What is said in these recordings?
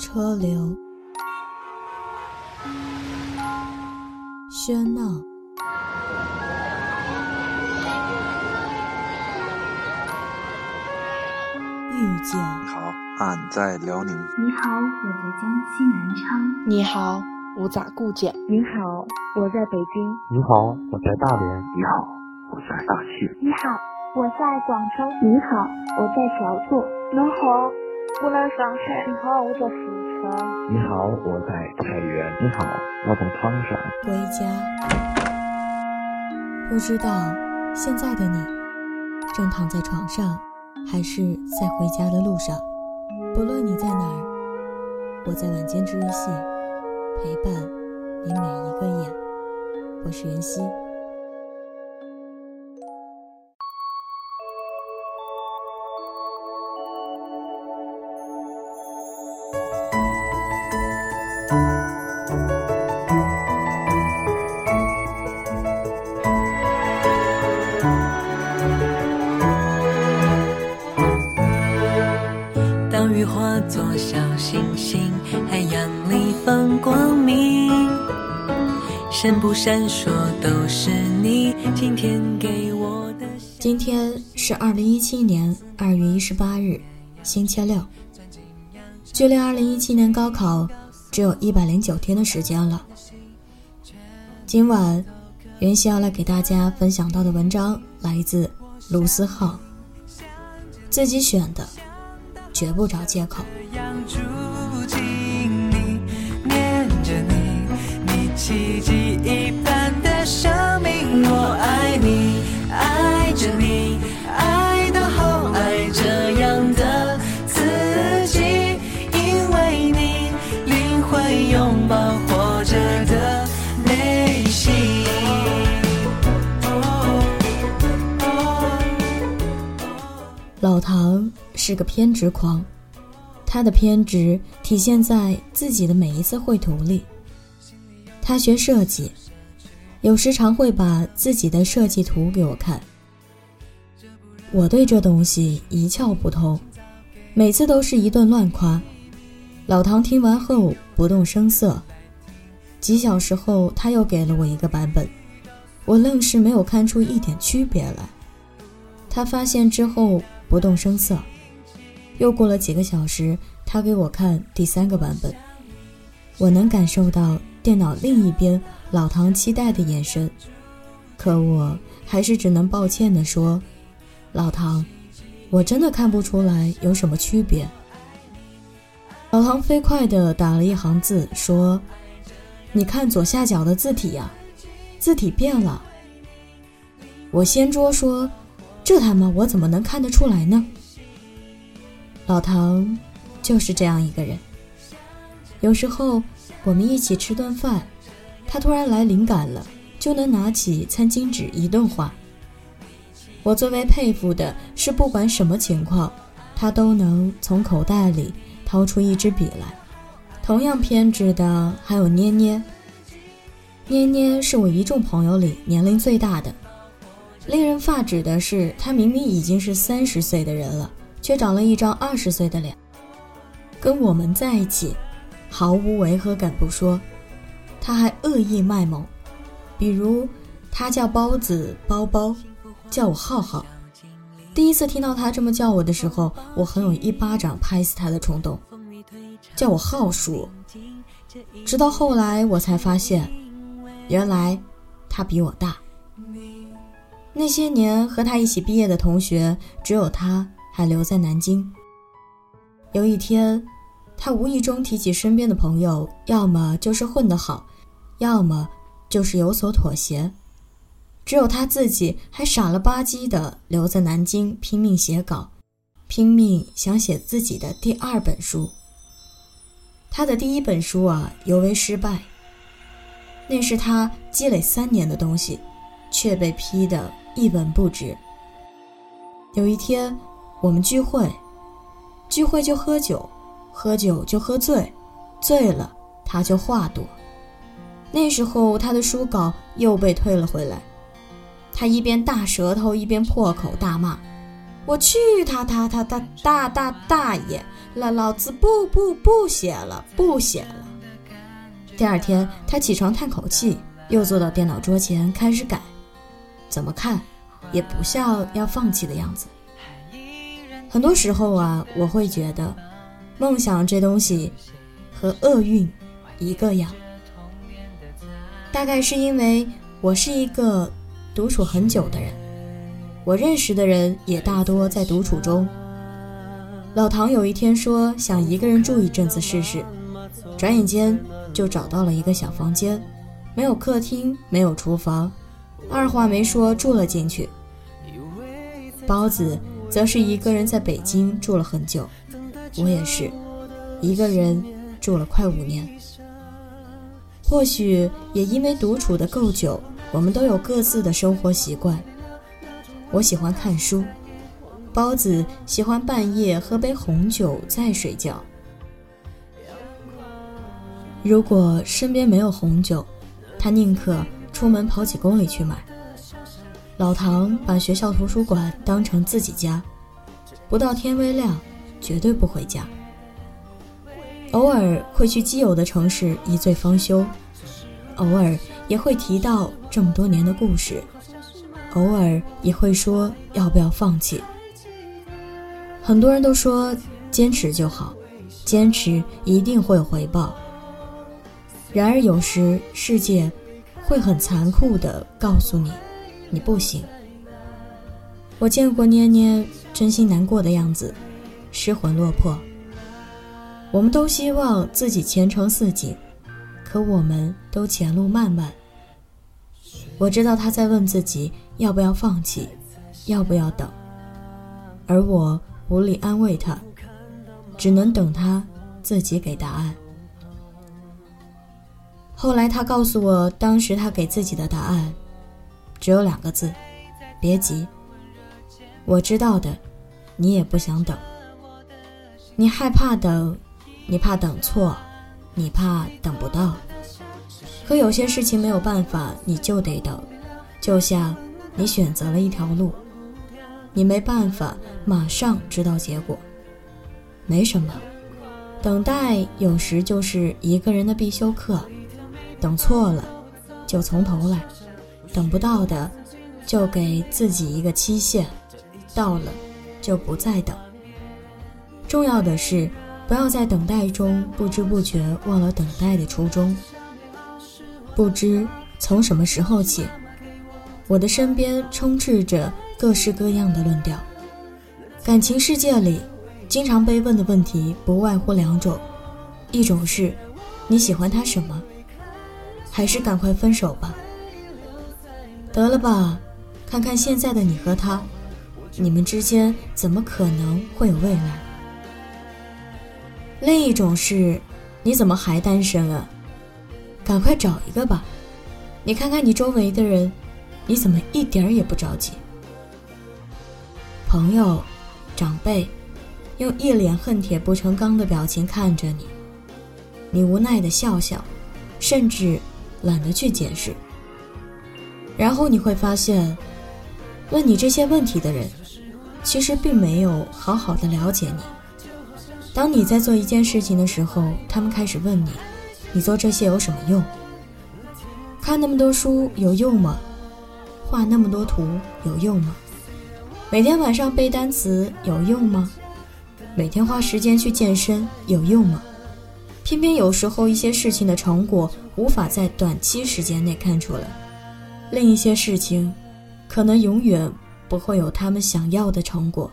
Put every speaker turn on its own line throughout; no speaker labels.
车流，喧闹，遇见。
你好，俺在辽宁。
你好，我在江西南昌。
你好，我在固检。
你好，我在北京。
你好，我在大连。
你好，我在大庆。
你好，我在广州。
你好，我在小坐。
你好，我在上海。
你好，我在四川。
你好，我在太原。
你好，我在唐山。
回家。不知道现在的你，正躺在床上，还是在回家的路上？不论你在哪儿，我在晚间治愈系陪伴你每一个夜。我是袁熙。
化作小星星海洋里放光明
闪不闪烁都是你今天给我的。今天是二零一七年二月一十八日，星期六。距离二零一七年高考只有一百零九天的时间了。今晚，袁熙要来给大家分享到的文章来自卢思浩，自己选的，绝不找借口。奇迹一般的生命，我爱你，爱着你，爱到好爱这样的自己，因为你灵魂拥抱活着的内心。老唐是个偏执狂，他的偏执体现在自己的每一次绘图里。他学设计，有时常会把自己的设计图给我看。我对这东西一窍不通，每次都是一顿乱夸。老唐听完后不动声色。几小时后，他又给了我一个版本，我愣是没有看出一点区别来。他发现之后不动声色。又过了几个小时，他给我看第三个版本，我能感受到。电脑另一边，老唐期待的眼神，可我还是只能抱歉地说：“老唐，我真的看不出来有什么区别。”老唐飞快地打了一行字，说：“你看左下角的字体呀，字体变了。”我掀桌说：“这他妈我怎么能看得出来呢？”老唐就是这样一个人，有时候。我们一起吃顿饭，他突然来灵感了，就能拿起餐巾纸一顿画。我最为佩服的是，不管什么情况，他都能从口袋里掏出一支笔来。同样偏执的还有捏捏。捏捏是我一众朋友里年龄最大的。令人发指的是，他明明已经是三十岁的人了，却长了一张二十岁的脸。跟我们在一起。毫无违和感不说，他还恶意卖萌，比如他叫包子包包，叫我浩浩。第一次听到他这么叫我的时候，我很有一巴掌拍死他的冲动。叫我浩叔，直到后来我才发现，原来他比我大。那些年和他一起毕业的同学，只有他还留在南京。有一天。他无意中提起身边的朋友，要么就是混得好，要么就是有所妥协，只有他自己还傻了吧唧的留在南京拼命写稿，拼命想写自己的第二本书。他的第一本书啊，尤为失败。那是他积累三年的东西，却被批得一文不值。有一天，我们聚会，聚会就喝酒。喝酒就喝醉，醉了他就话多。那时候他的书稿又被退了回来，他一边大舌头一边破口大骂，我去他他他他大大大爷，老老子不不不写了，不写了。第二天，他起床叹口气，又坐到电脑桌前开始改，怎么看也不像要放弃的样子。很多时候啊，我会觉得，梦想这东西和厄运一个样。大概是因为我是一个独处很久的人，我认识的人也大多在独处中。老唐有一天说想一个人住一阵子试试，转眼间就找到了一个小房间，没有客厅，没有厨房，二话没说住了进去。包子。则是一个人在北京住了很久，我也是，一个人住了快五年。或许也因为独处的够久，我们都有各自的生活习惯。我喜欢看书，包子喜欢半夜喝杯红酒再睡觉。如果身边没有红酒，他宁可出门跑几公里去买。老唐把学校图书馆当成自己家，不到天微亮，绝对不回家。偶尔会去基友的城市一醉方休，偶尔也会提到这么多年的故事，偶尔也会说要不要放弃。很多人都说坚持就好，坚持一定会有回报。然而有时世界会很残酷地告诉你。你不行。我见过捏捏真心难过的样子，失魂落魄。我们都希望自己前程似锦，可我们都前路漫漫。我知道他在问自己要不要放弃，要不要等，而我无力安慰他，只能等他自己给答案。后来他告诉我，当时他给自己的答案。只有两个字，别急。我知道的，你也不想等。你害怕等，你怕等错，你怕等不到。可有些事情没有办法，你就得等。就像你选择了一条路，你没办法马上知道结果。没什么，等待有时就是一个人的必修课。等错了，就从头来。等不到的，就给自己一个期限，到了就不再等。重要的是，不要在等待中不知不觉忘了等待的初衷。不知从什么时候起，我的身边充斥着各式各样的论调。感情世界里，经常被问的问题不外乎两种：一种是你喜欢他什么，还是赶快分手吧。得了吧，看看现在的你和他，你们之间怎么可能会有未来？另一种是，你怎么还单身啊？赶快找一个吧！你看看你周围的人，你怎么一点儿也不着急？朋友、长辈，用一脸恨铁不成钢的表情看着你，你无奈的笑笑，甚至懒得去解释。然后你会发现，问你这些问题的人，其实并没有好好的了解你。当你在做一件事情的时候，他们开始问你：你做这些有什么用？看那么多书有用吗？画那么多图有用吗？每天晚上背单词有用吗？每天花时间去健身有用吗？偏偏有时候一些事情的成果无法在短期时间内看出来。另一些事情，可能永远不会有他们想要的成果。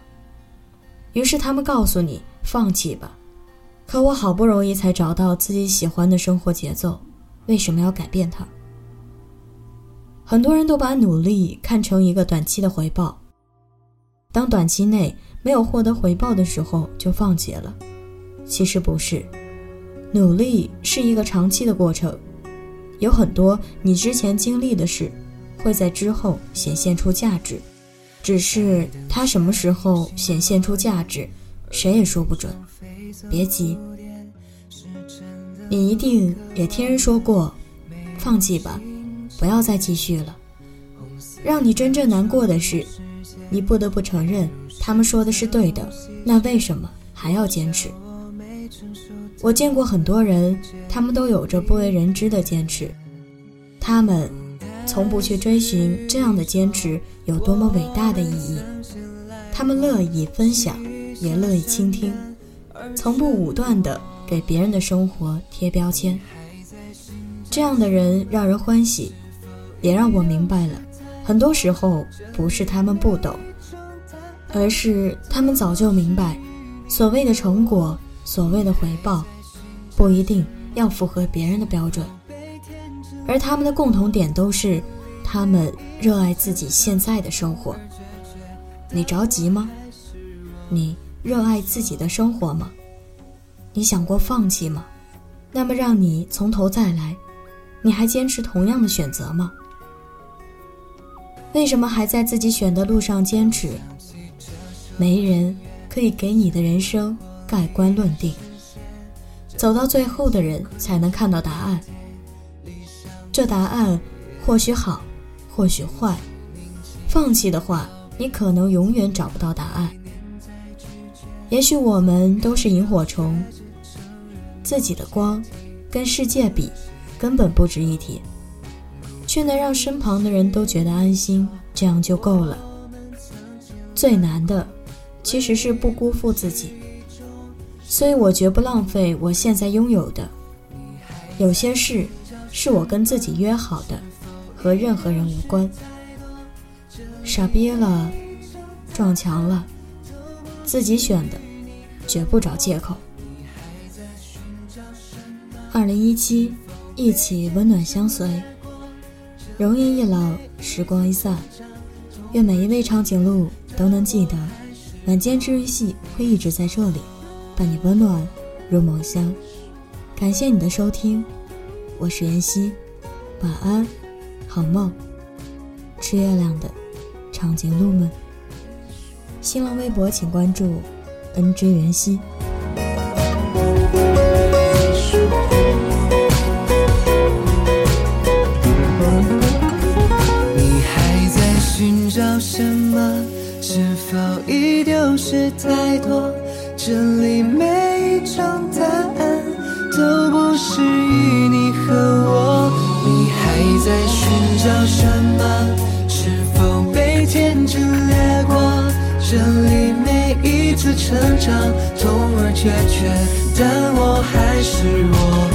于是他们告诉你放弃吧。可我好不容易才找到自己喜欢的生活节奏，为什么要改变它？很多人都把努力看成一个短期的回报。当短期内没有获得回报的时候，就放弃了。其实不是，努力是一个长期的过程，有很多你之前经历的事。会在之后显现出价值，只是它什么时候显现出价值，谁也说不准。别急，你一定也听人说过，放弃吧，不要再继续了。让你真正难过的是，你不得不承认他们说的是对的，那为什么还要坚持？我见过很多人，他们都有着不为人知的坚持，他们从不去追寻这样的坚持有多么伟大的意义，他们乐意分享，也乐意倾听，从不武断的给别人的生活贴标签。这样的人让人欢喜，也让我明白了，很多时候不是他们不懂，而是他们早就明白，所谓的成果。所谓的回报，不一定要符合别人的标准，而他们的共同点都是，他们热爱自己现在的生活。你着急吗？你热爱自己的生活吗？你想过放弃吗？那么让你从头再来，你还坚持同样的选择吗？为什么还在自己选的路上坚持？没人可以给你的人生。盖棺论定，走到最后的人才能看到答案。这答案或许好，或许坏。放弃的话，你可能永远找不到答案。也许我们都是萤火虫，自己的光跟世界比，根本不值一提，却能让身旁的人都觉得安心，这样就够了。最难的，其实是不辜负自己。所以我绝不浪费我现在拥有的。有些事是我跟自己约好的，和任何人无关。傻逼了，撞墙了，自己选的，绝不找借口。二零一七，一起温暖相随。容颜一老，时光一散。愿每一位长颈鹿都能记得，晚间治愈系会一直在这里。伴你温暖入梦乡，感谢你的收听，我是妍希，晚安，好梦，吃月亮的长颈鹿们。新浪微博请关注 NJ 妍希。
你还在寻找什么？是否已丢失太多？这里叫什么？是否被天真掠过？这里每一次成长痛而决绝，但我还是我。